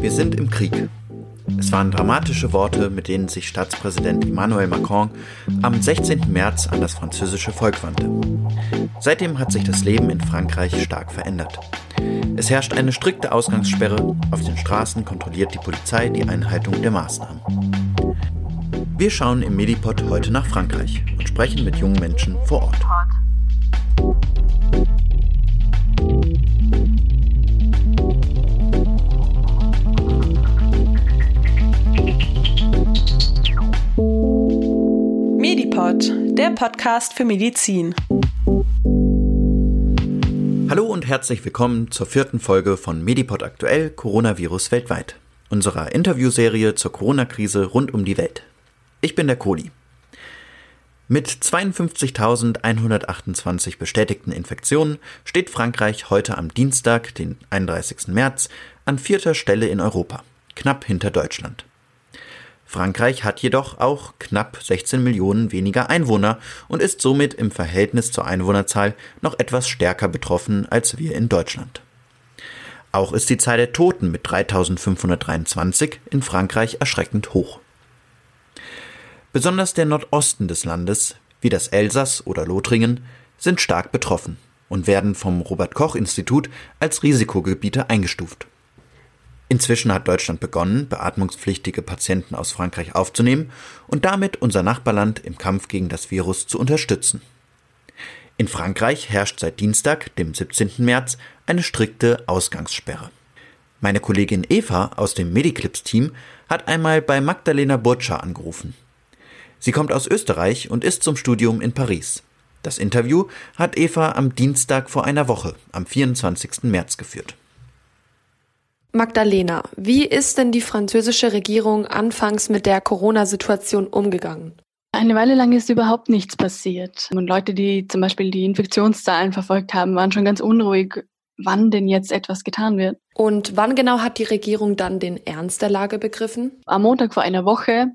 Wir sind im Krieg. Es waren dramatische Worte, mit denen sich Staatspräsident Emmanuel Macron am 16. März an das französische Volk wandte. Seitdem hat sich das Leben in Frankreich stark verändert. Es herrscht eine strikte Ausgangssperre, auf den Straßen kontrolliert die Polizei die Einhaltung der Maßnahmen. Wir schauen im Medipod heute nach Frankreich und sprechen mit jungen Menschen vor Ort. Medipod, der Podcast für Medizin. Hallo und herzlich willkommen zur vierten Folge von Medipod aktuell Coronavirus weltweit, unserer Interviewserie zur Corona-Krise rund um die Welt. Ich bin der Kohli. Mit 52.128 bestätigten Infektionen steht Frankreich heute am Dienstag, den 31. März, an vierter Stelle in Europa, knapp hinter Deutschland. Frankreich hat jedoch auch knapp 16 Millionen weniger Einwohner und ist somit im Verhältnis zur Einwohnerzahl noch etwas stärker betroffen als wir in Deutschland. Auch ist die Zahl der Toten mit 3523 in Frankreich erschreckend hoch. Besonders der Nordosten des Landes, wie das Elsass oder Lothringen, sind stark betroffen und werden vom Robert Koch Institut als Risikogebiete eingestuft. Inzwischen hat Deutschland begonnen, beatmungspflichtige Patienten aus Frankreich aufzunehmen und damit unser Nachbarland im Kampf gegen das Virus zu unterstützen. In Frankreich herrscht seit Dienstag, dem 17. März, eine strikte Ausgangssperre. Meine Kollegin Eva aus dem Mediclips-Team hat einmal bei Magdalena Burtscha angerufen. Sie kommt aus Österreich und ist zum Studium in Paris. Das Interview hat Eva am Dienstag vor einer Woche, am 24. März geführt. Magdalena, wie ist denn die französische Regierung anfangs mit der Corona-Situation umgegangen? Eine Weile lang ist überhaupt nichts passiert. Und Leute, die zum Beispiel die Infektionszahlen verfolgt haben, waren schon ganz unruhig, wann denn jetzt etwas getan wird. Und wann genau hat die Regierung dann den Ernst der Lage begriffen? Am Montag vor einer Woche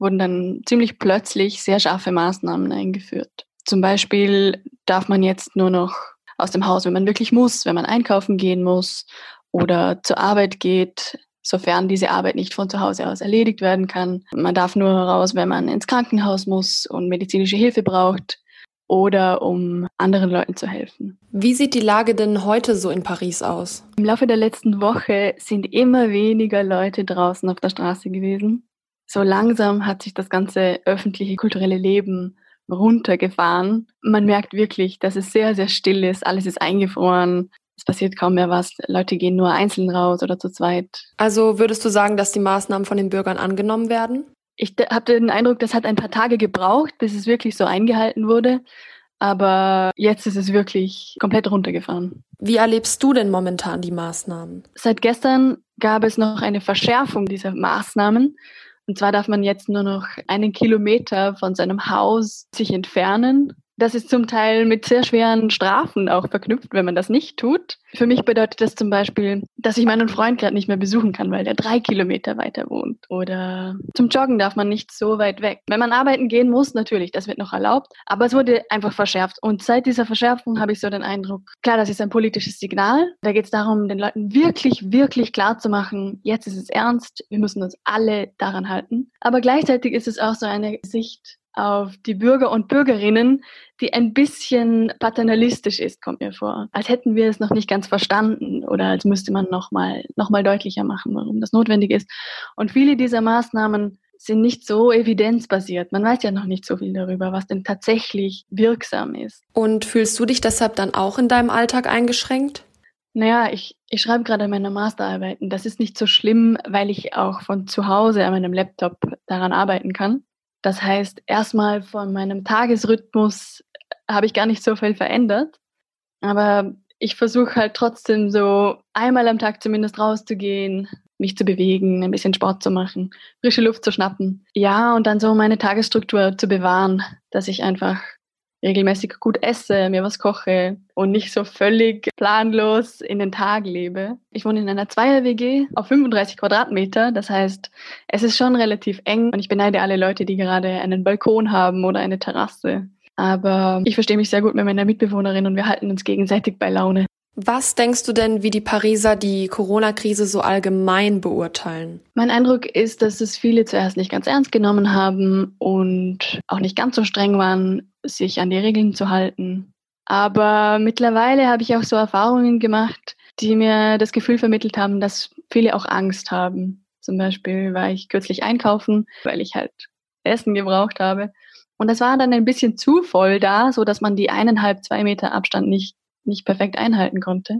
wurden dann ziemlich plötzlich sehr scharfe Maßnahmen eingeführt. Zum Beispiel darf man jetzt nur noch aus dem Haus, wenn man wirklich muss, wenn man einkaufen gehen muss oder zur Arbeit geht, sofern diese Arbeit nicht von zu Hause aus erledigt werden kann. Man darf nur raus, wenn man ins Krankenhaus muss und medizinische Hilfe braucht oder um anderen Leuten zu helfen. Wie sieht die Lage denn heute so in Paris aus? Im Laufe der letzten Woche sind immer weniger Leute draußen auf der Straße gewesen so langsam hat sich das ganze öffentliche kulturelle Leben runtergefahren. Man merkt wirklich, dass es sehr, sehr still ist. Alles ist eingefroren. Es passiert kaum mehr was. Leute gehen nur einzeln raus oder zu zweit. Also würdest du sagen, dass die Maßnahmen von den Bürgern angenommen werden? Ich habe den Eindruck, das hat ein paar Tage gebraucht, bis es wirklich so eingehalten wurde. Aber jetzt ist es wirklich komplett runtergefahren. Wie erlebst du denn momentan die Maßnahmen? Seit gestern gab es noch eine Verschärfung dieser Maßnahmen. Und zwar darf man jetzt nur noch einen Kilometer von seinem Haus sich entfernen das ist zum Teil mit sehr schweren Strafen auch verknüpft, wenn man das nicht tut. Für mich bedeutet das zum Beispiel, dass ich meinen Freund gerade nicht mehr besuchen kann, weil der drei Kilometer weiter wohnt. Oder zum Joggen darf man nicht so weit weg. Wenn man arbeiten gehen muss, natürlich, das wird noch erlaubt, aber es wurde einfach verschärft. Und seit dieser Verschärfung habe ich so den Eindruck, klar, das ist ein politisches Signal. Da geht es darum, den Leuten wirklich, wirklich klar zu machen, jetzt ist es ernst, wir müssen uns alle daran halten. Aber gleichzeitig ist es auch so eine Sicht, auf die Bürger und Bürgerinnen, die ein bisschen paternalistisch ist, kommt mir vor. Als hätten wir es noch nicht ganz verstanden oder als müsste man nochmal noch mal deutlicher machen, warum das notwendig ist. Und viele dieser Maßnahmen sind nicht so evidenzbasiert. Man weiß ja noch nicht so viel darüber, was denn tatsächlich wirksam ist. Und fühlst du dich deshalb dann auch in deinem Alltag eingeschränkt? Naja, ich, ich schreibe gerade meine Masterarbeiten. Das ist nicht so schlimm, weil ich auch von zu Hause an meinem Laptop daran arbeiten kann. Das heißt, erstmal von meinem Tagesrhythmus habe ich gar nicht so viel verändert. Aber ich versuche halt trotzdem so einmal am Tag zumindest rauszugehen, mich zu bewegen, ein bisschen Sport zu machen, frische Luft zu schnappen. Ja, und dann so meine Tagesstruktur zu bewahren, dass ich einfach regelmäßig gut esse, mir was koche und nicht so völlig planlos in den Tag lebe. Ich wohne in einer Zweier-WG auf 35 Quadratmeter. Das heißt, es ist schon relativ eng und ich beneide alle Leute, die gerade einen Balkon haben oder eine Terrasse. Aber ich verstehe mich sehr gut mit meiner Mitbewohnerin und wir halten uns gegenseitig bei Laune. Was denkst du denn, wie die Pariser die Corona-Krise so allgemein beurteilen? Mein Eindruck ist, dass es viele zuerst nicht ganz ernst genommen haben und auch nicht ganz so streng waren, sich an die Regeln zu halten. Aber mittlerweile habe ich auch so Erfahrungen gemacht, die mir das Gefühl vermittelt haben, dass viele auch Angst haben. Zum Beispiel war ich kürzlich einkaufen, weil ich halt Essen gebraucht habe. Und das war dann ein bisschen zu voll da, so dass man die eineinhalb, zwei Meter Abstand nicht, nicht perfekt einhalten konnte.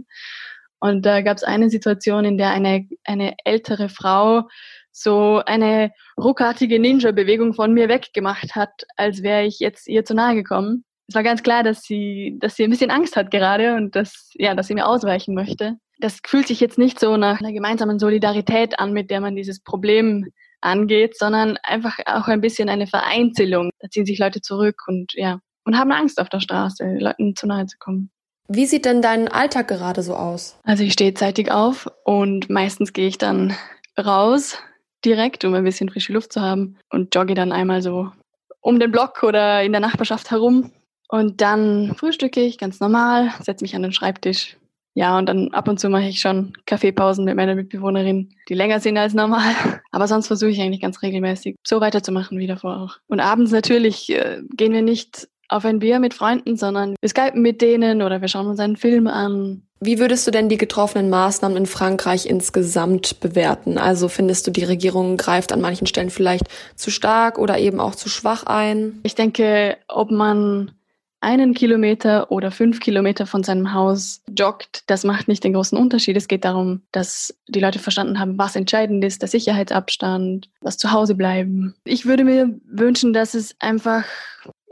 Und da gab es eine Situation, in der eine, eine ältere Frau so eine ruckartige Ninja-Bewegung von mir weggemacht hat, als wäre ich jetzt ihr zu nahe gekommen. Es war ganz klar, dass sie, dass sie ein bisschen Angst hat gerade und dass, ja, dass sie mir ausweichen möchte. Das fühlt sich jetzt nicht so nach einer gemeinsamen Solidarität an, mit der man dieses Problem angeht, sondern einfach auch ein bisschen eine Vereinzelung. Da ziehen sich Leute zurück und ja, und haben Angst auf der Straße, Leuten zu nahe zu kommen. Wie sieht denn dein Alltag gerade so aus? Also ich stehe zeitig auf und meistens gehe ich dann raus direkt, um ein bisschen frische Luft zu haben und jogge dann einmal so um den Block oder in der Nachbarschaft herum. Und dann frühstücke ich ganz normal, setze mich an den Schreibtisch, ja, und dann ab und zu mache ich schon Kaffeepausen mit meiner Mitbewohnerin, die länger sind als normal. Aber sonst versuche ich eigentlich ganz regelmäßig so weiterzumachen wie davor auch. Und abends natürlich äh, gehen wir nicht auf ein Bier mit Freunden, sondern wir skypen mit denen oder wir schauen uns einen Film an. Wie würdest du denn die getroffenen Maßnahmen in Frankreich insgesamt bewerten? Also findest du, die Regierung greift an manchen Stellen vielleicht zu stark oder eben auch zu schwach ein? Ich denke, ob man einen Kilometer oder fünf Kilometer von seinem Haus joggt, das macht nicht den großen Unterschied. Es geht darum, dass die Leute verstanden haben, was entscheidend ist, der Sicherheitsabstand, das Zuhause bleiben. Ich würde mir wünschen, dass es einfach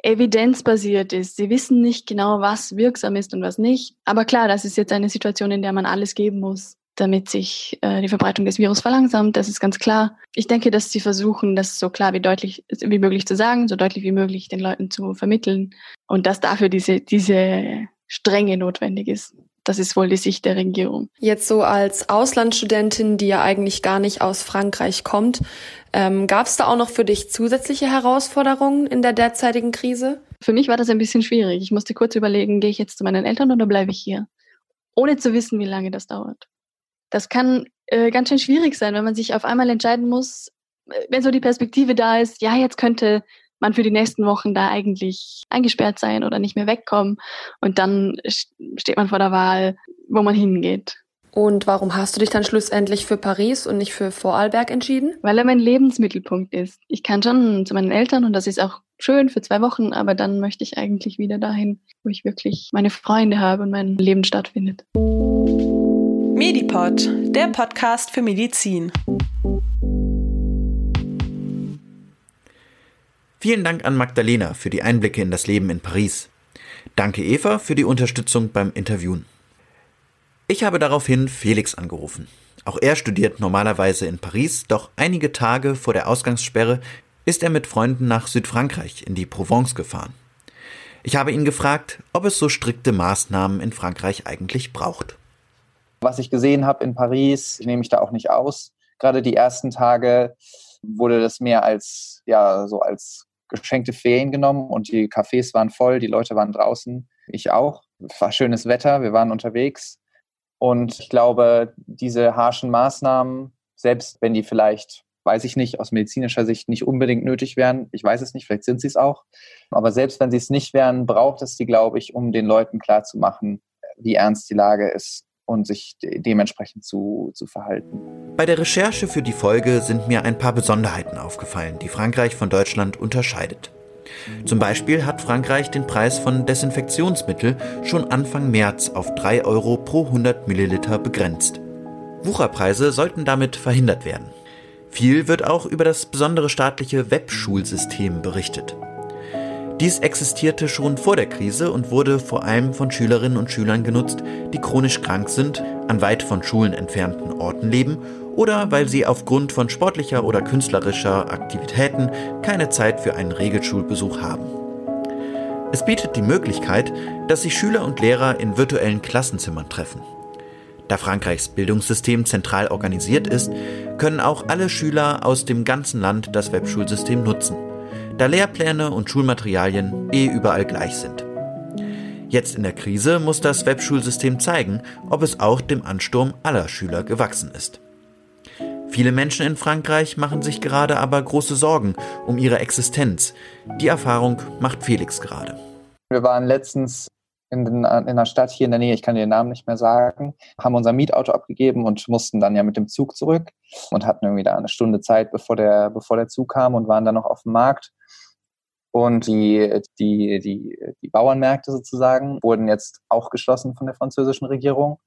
evidenzbasiert ist. Sie wissen nicht genau, was wirksam ist und was nicht. Aber klar, das ist jetzt eine Situation, in der man alles geben muss damit sich äh, die Verbreitung des Virus verlangsamt. Das ist ganz klar. Ich denke, dass sie versuchen, das so klar wie deutlich wie möglich zu sagen, so deutlich wie möglich den Leuten zu vermitteln und dass dafür diese, diese Strenge notwendig ist. Das ist wohl die Sicht der Regierung. Jetzt so als Auslandsstudentin, die ja eigentlich gar nicht aus Frankreich kommt, ähm, gab es da auch noch für dich zusätzliche Herausforderungen in der derzeitigen Krise? Für mich war das ein bisschen schwierig. Ich musste kurz überlegen, gehe ich jetzt zu meinen Eltern oder bleibe ich hier? Ohne zu wissen, wie lange das dauert das kann äh, ganz schön schwierig sein, wenn man sich auf einmal entscheiden muss, äh, wenn so die Perspektive da ist, ja, jetzt könnte man für die nächsten Wochen da eigentlich eingesperrt sein oder nicht mehr wegkommen. Und dann steht man vor der Wahl, wo man hingeht. Und warum hast du dich dann schlussendlich für Paris und nicht für Vorarlberg entschieden? Weil er mein Lebensmittelpunkt ist. Ich kann schon zu meinen Eltern und das ist auch schön für zwei Wochen, aber dann möchte ich eigentlich wieder dahin, wo ich wirklich meine Freunde habe und mein Leben stattfindet. Medipod, der Podcast für Medizin. Vielen Dank an Magdalena für die Einblicke in das Leben in Paris. Danke Eva für die Unterstützung beim Interviewen. Ich habe daraufhin Felix angerufen. Auch er studiert normalerweise in Paris, doch einige Tage vor der Ausgangssperre ist er mit Freunden nach Südfrankreich in die Provence gefahren. Ich habe ihn gefragt, ob es so strikte Maßnahmen in Frankreich eigentlich braucht. Was ich gesehen habe in Paris, nehme ich da auch nicht aus. Gerade die ersten Tage wurde das mehr als, ja, so als geschenkte Ferien genommen und die Cafés waren voll, die Leute waren draußen, ich auch. War schönes Wetter, wir waren unterwegs. Und ich glaube, diese harschen Maßnahmen, selbst wenn die vielleicht, weiß ich nicht, aus medizinischer Sicht nicht unbedingt nötig wären, ich weiß es nicht, vielleicht sind sie es auch, aber selbst wenn sie es nicht wären, braucht es die, glaube ich, um den Leuten klarzumachen, wie ernst die Lage ist und sich dementsprechend zu, zu verhalten. Bei der Recherche für die Folge sind mir ein paar Besonderheiten aufgefallen, die Frankreich von Deutschland unterscheidet. Zum Beispiel hat Frankreich den Preis von Desinfektionsmittel schon Anfang März auf 3 Euro pro 100 Milliliter begrenzt. Wucherpreise sollten damit verhindert werden. Viel wird auch über das besondere staatliche Webschulsystem berichtet. Dies existierte schon vor der Krise und wurde vor allem von Schülerinnen und Schülern genutzt, die chronisch krank sind, an weit von Schulen entfernten Orten leben oder weil sie aufgrund von sportlicher oder künstlerischer Aktivitäten keine Zeit für einen Regelschulbesuch haben. Es bietet die Möglichkeit, dass sich Schüler und Lehrer in virtuellen Klassenzimmern treffen. Da Frankreichs Bildungssystem zentral organisiert ist, können auch alle Schüler aus dem ganzen Land das Webschulsystem nutzen da Lehrpläne und Schulmaterialien eh überall gleich sind. Jetzt in der Krise muss das Webschulsystem zeigen, ob es auch dem Ansturm aller Schüler gewachsen ist. Viele Menschen in Frankreich machen sich gerade aber große Sorgen um ihre Existenz. Die Erfahrung macht Felix gerade. Wir waren letztens in, in einer Stadt hier in der Nähe, ich kann den Namen nicht mehr sagen, haben unser Mietauto abgegeben und mussten dann ja mit dem Zug zurück und hatten irgendwie da eine Stunde Zeit, bevor der, bevor der Zug kam und waren dann noch auf dem Markt. Und die, die, die, die Bauernmärkte sozusagen wurden jetzt auch geschlossen von der französischen Regierung.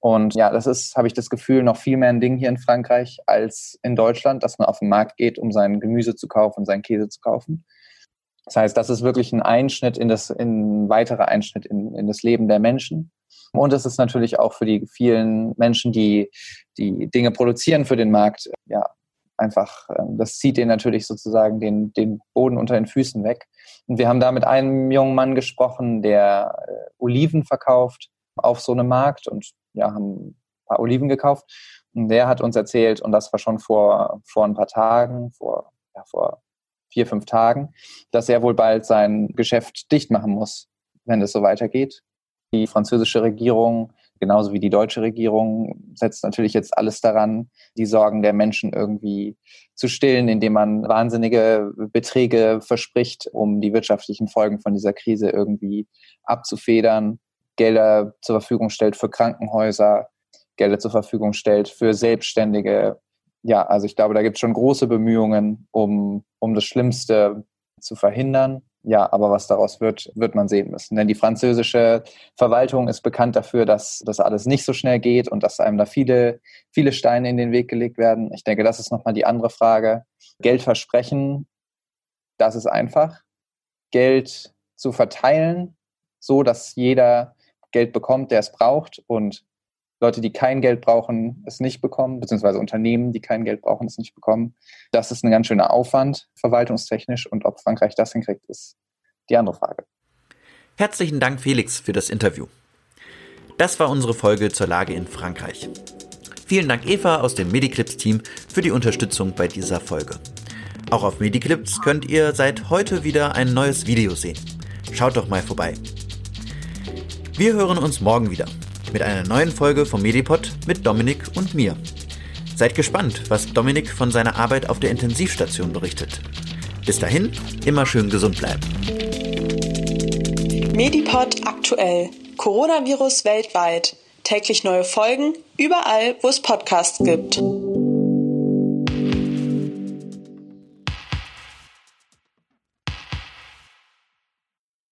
Und ja, das ist, habe ich das Gefühl, noch viel mehr ein Ding hier in Frankreich als in Deutschland, dass man auf den Markt geht, um sein Gemüse zu kaufen, seinen Käse zu kaufen. Das heißt, das ist wirklich ein Einschnitt in das, ein weiterer Einschnitt in, in das Leben der Menschen. Und es ist natürlich auch für die vielen Menschen, die die Dinge produzieren für den Markt, ja, einfach, ähm, das zieht denen natürlich sozusagen den, den Boden unter den Füßen weg. Und wir haben da mit einem jungen Mann gesprochen, der äh, Oliven verkauft auf so einem Markt und ja, haben ein paar Oliven gekauft. Und der hat uns erzählt, und das war schon vor, vor ein paar Tagen, vor, ja, vor vier, fünf Tagen, dass er wohl bald sein Geschäft dicht machen muss, wenn es so weitergeht. Die französische Regierung, genauso wie die deutsche Regierung, setzt natürlich jetzt alles daran, die Sorgen der Menschen irgendwie zu stillen, indem man wahnsinnige Beträge verspricht, um die wirtschaftlichen Folgen von dieser Krise irgendwie abzufedern, Gelder zur Verfügung stellt für Krankenhäuser, Gelder zur Verfügung stellt für Selbstständige, ja, also ich glaube, da gibt es schon große Bemühungen, um, um das Schlimmste zu verhindern. Ja, aber was daraus wird, wird man sehen müssen. Denn die französische Verwaltung ist bekannt dafür, dass das alles nicht so schnell geht und dass einem da viele, viele Steine in den Weg gelegt werden. Ich denke, das ist nochmal die andere Frage. Geld versprechen, das ist einfach. Geld zu verteilen, so dass jeder Geld bekommt, der es braucht und Leute, die kein Geld brauchen, es nicht bekommen, beziehungsweise Unternehmen, die kein Geld brauchen, es nicht bekommen. Das ist ein ganz schöner Aufwand, verwaltungstechnisch. Und ob Frankreich das hinkriegt, ist die andere Frage. Herzlichen Dank, Felix, für das Interview. Das war unsere Folge zur Lage in Frankreich. Vielen Dank, Eva aus dem Mediclips-Team, für die Unterstützung bei dieser Folge. Auch auf Mediclips könnt ihr seit heute wieder ein neues Video sehen. Schaut doch mal vorbei. Wir hören uns morgen wieder mit einer neuen Folge vom Medipod mit Dominik und mir. Seid gespannt, was Dominik von seiner Arbeit auf der Intensivstation berichtet. Bis dahin, immer schön gesund bleiben. Medipod aktuell. Coronavirus weltweit. Täglich neue Folgen, überall, wo es Podcasts gibt.